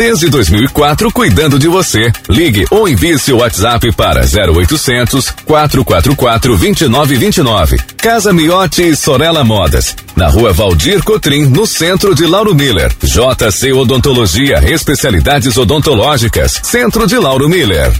Desde 2004, cuidando de você. Ligue ou envie seu WhatsApp para 0800 444 2929. Casa Miotti e Sorella Modas. Na rua Valdir Cotrim, no centro de Lauro Miller. JC Odontologia, especialidades odontológicas. Centro de Lauro Miller.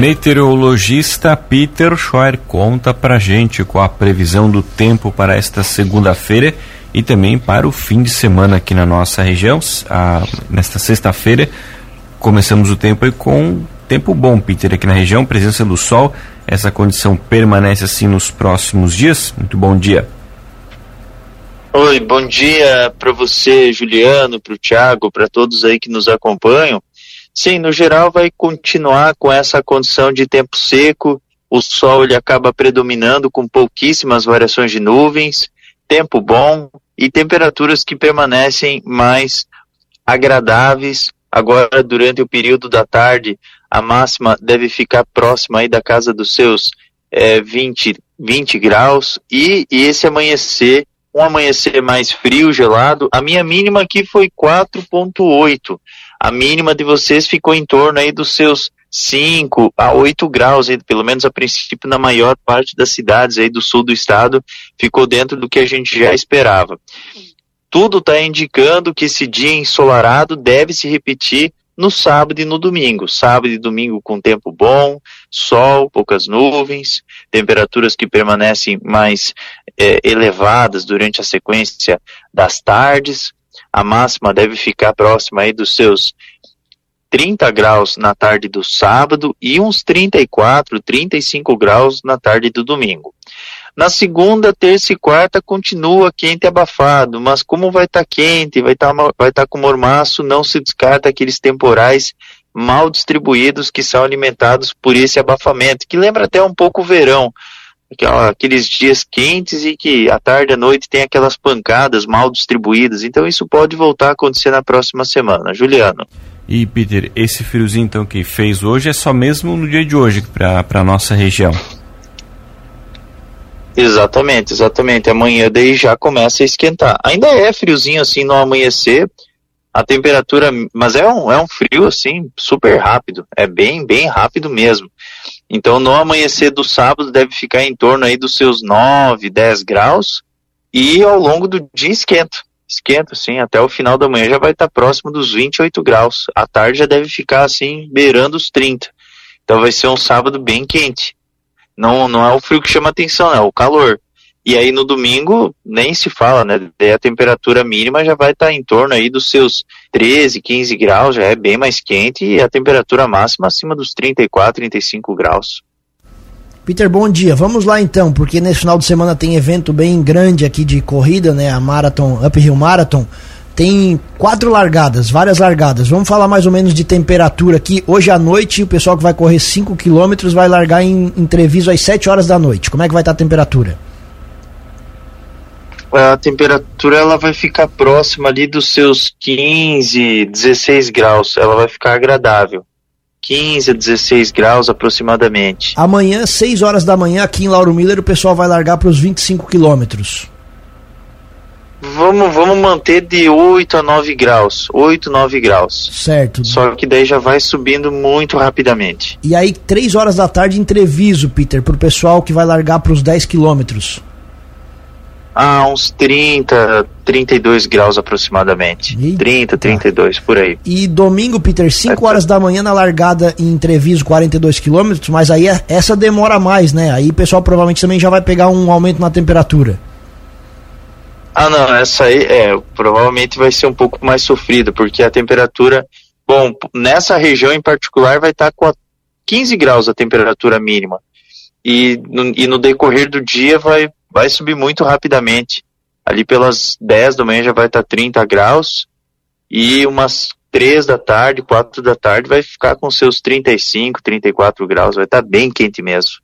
Meteorologista Peter Scheuer conta pra gente com a previsão do tempo para esta segunda-feira e também para o fim de semana aqui na nossa região. Ah, nesta sexta-feira começamos o tempo com tempo bom, Peter, aqui na região, presença do sol. Essa condição permanece assim nos próximos dias. Muito bom dia. Oi, bom dia para você, Juliano, para o Thiago, para todos aí que nos acompanham. Sim, no geral vai continuar com essa condição de tempo seco. O sol ele acaba predominando com pouquíssimas variações de nuvens, tempo bom, e temperaturas que permanecem mais agradáveis. Agora, durante o período da tarde, a máxima deve ficar próxima aí da casa dos seus é, 20, 20 graus. E, e esse amanhecer, um amanhecer mais frio, gelado, a minha mínima aqui foi 4.8. A mínima de vocês ficou em torno aí dos seus 5 a 8 graus, aí, pelo menos a princípio na maior parte das cidades aí do sul do estado, ficou dentro do que a gente já esperava. Tudo está indicando que esse dia ensolarado deve se repetir no sábado e no domingo. Sábado e domingo com tempo bom, sol, poucas nuvens, temperaturas que permanecem mais é, elevadas durante a sequência das tardes. A máxima deve ficar próxima aí dos seus 30 graus na tarde do sábado e uns 34, 35 graus na tarde do domingo. Na segunda, terça e quarta continua quente e abafado, mas como vai estar tá quente, vai estar tá, vai tá com mormaço, não se descarta aqueles temporais mal distribuídos que são alimentados por esse abafamento, que lembra até um pouco o verão, aqueles dias quentes e que à tarde e à noite tem aquelas pancadas mal distribuídas. Então isso pode voltar a acontecer na próxima semana. Juliano. E Peter, esse friozinho então que fez hoje é só mesmo no dia de hoje para a nossa região? Exatamente, exatamente. Amanhã daí já começa a esquentar. Ainda é friozinho assim no amanhecer, a temperatura, mas é um, é um frio assim super rápido, é bem, bem rápido mesmo. Então no amanhecer do sábado deve ficar em torno aí dos seus 9, 10 graus e ao longo do dia esquenta esquenta, assim, até o final da manhã já vai estar próximo dos 28 graus. À tarde já deve ficar, assim, beirando os 30. Então vai ser um sábado bem quente. Não, não é o frio que chama atenção, é o calor. E aí no domingo nem se fala, né? Daí a temperatura mínima já vai estar em torno aí dos seus 13, 15 graus, já é bem mais quente, e a temperatura máxima acima dos 34, 35 graus. Peter, bom dia. Vamos lá então, porque nesse final de semana tem evento bem grande aqui de corrida, né? A Marathon, Uphill Marathon. Tem quatro largadas, várias largadas. Vamos falar mais ou menos de temperatura aqui. Hoje à noite, o pessoal que vai correr 5 km vai largar em, entreviso às 7 horas da noite. Como é que vai estar a temperatura? A temperatura ela vai ficar próxima ali dos seus 15, 16 graus. Ela vai ficar agradável. 15 a 16 graus aproximadamente. Amanhã, 6 horas da manhã, aqui em Lauro Miller, o pessoal vai largar para os 25 quilômetros. Vamos, vamos manter de 8 a 9 graus. 8, 9 graus. Certo. Só que daí já vai subindo muito rapidamente. E aí, 3 horas da tarde, entreviso, Peter, para o pessoal que vai largar para os 10 quilômetros. Ah, uns 30, 32 graus aproximadamente. Eita. 30, 32, por aí. E domingo, Peter, 5 é, horas da manhã na largada em Treviso, 42 quilômetros, mas aí é, essa demora mais, né? Aí o pessoal provavelmente também já vai pegar um aumento na temperatura. Ah, não, essa aí é, provavelmente vai ser um pouco mais sofrida, porque a temperatura, bom, nessa região em particular vai estar com 15 graus a temperatura mínima. E no, e no decorrer do dia vai vai subir muito rapidamente. Ali pelas 10 da manhã já vai estar 30 graus e umas 3 da tarde, 4 da tarde vai ficar com seus 35, 34 graus, vai estar bem quente mesmo.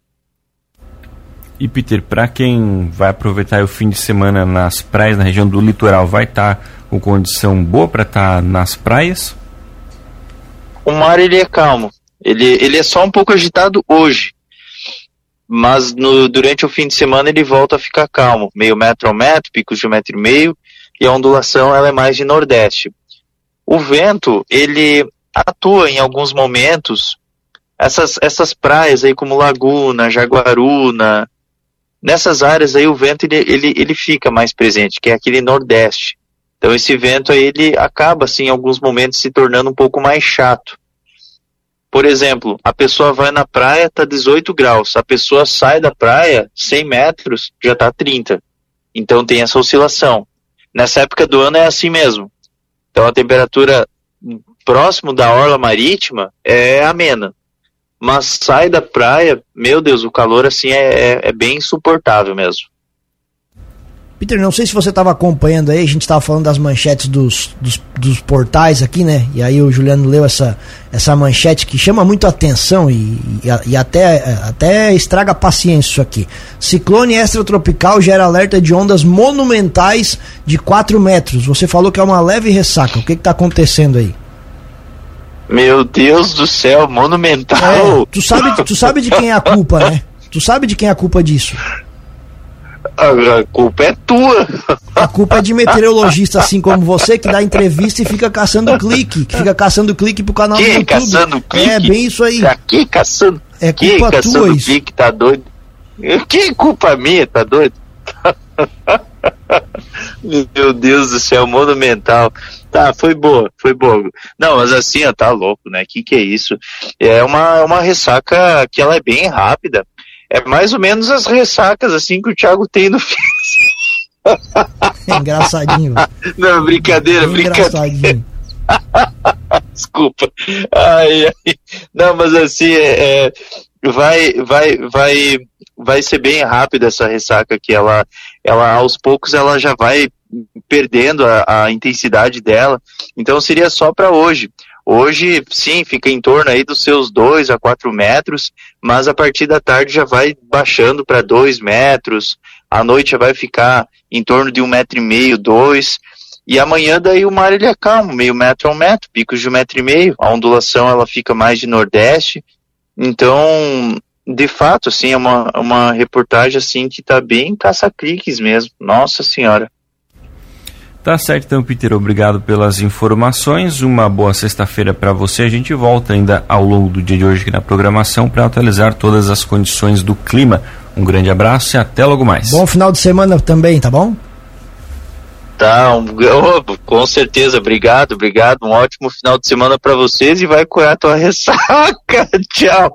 E Peter, para quem vai aproveitar o fim de semana nas praias na região do litoral, vai estar tá com condição boa para estar tá nas praias? O mar ele é calmo. Ele, ele é só um pouco agitado hoje, mas no, durante o fim de semana ele volta a ficar calmo, meio metro ao metro, picos de um metro e meio, e a ondulação ela é mais de nordeste. O vento, ele atua em alguns momentos, essas, essas praias aí como Laguna, Jaguaruna, nessas áreas aí o vento ele, ele, ele fica mais presente, que é aquele nordeste. Então esse vento aí ele acaba assim em alguns momentos se tornando um pouco mais chato. Por exemplo, a pessoa vai na praia, tá 18 graus. A pessoa sai da praia, 100 metros, já tá 30. Então tem essa oscilação. Nessa época do ano é assim mesmo. Então a temperatura próximo da orla marítima é amena. Mas sai da praia, meu Deus, o calor assim é, é, é bem insuportável mesmo. Peter, não sei se você estava acompanhando aí, a gente estava falando das manchetes dos, dos, dos, portais aqui, né? E aí o Juliano leu essa, essa manchete que chama muito atenção e, e, e até, até estraga a paciência isso aqui. Ciclone extratropical gera alerta de ondas monumentais de 4 metros. Você falou que é uma leve ressaca. O que está acontecendo aí? Meu Deus do céu, monumental! É, tu, sabe, tu sabe de quem é a culpa, né? Tu sabe de quem é a culpa disso? A culpa é tua. A culpa é de meteorologista assim como você que dá entrevista e fica caçando clique, que fica caçando clique pro canal que, do YouTube. caçando clique? É bem isso aí. Aqui caçando. É culpa que, caçando tua isso. clique, tá doido? Que culpa minha, tá doido? Meu Deus do céu, monumental. Tá, foi boa, foi boa. Não, mas assim, ó, tá louco, né? Que que é isso? É uma, é uma ressaca que ela é bem rápida. É mais ou menos as ressacas assim que o Thiago tem no fim. É engraçadinho. Não, brincadeira, É brincadeira. engraçadinho. Desculpa. Ai, ai. Não, mas assim, é, é, vai, vai, vai, vai ser bem rápida essa ressaca que ela, ela aos poucos ela já vai perdendo a, a intensidade dela. Então seria só para hoje. Hoje, sim, fica em torno aí dos seus 2 a 4 metros, mas a partir da tarde já vai baixando para 2 metros, à noite já vai ficar em torno de um metro e meio, dois, e amanhã daí o mar ele é calmo, meio metro a um metro, picos de um metro e meio, a ondulação ela fica mais de nordeste, então, de fato, assim, é uma, uma reportagem assim que tá bem caça-cliques mesmo, nossa senhora. Tá certo, então, Peter. Obrigado pelas informações. Uma boa sexta-feira para você. A gente volta ainda ao longo do dia de hoje aqui na programação para atualizar todas as condições do clima. Um grande abraço e até logo mais. Bom final de semana também, tá bom? Tá, um, oh, com certeza, obrigado, obrigado. Um ótimo final de semana para vocês e vai curar tua ressaca. Tchau.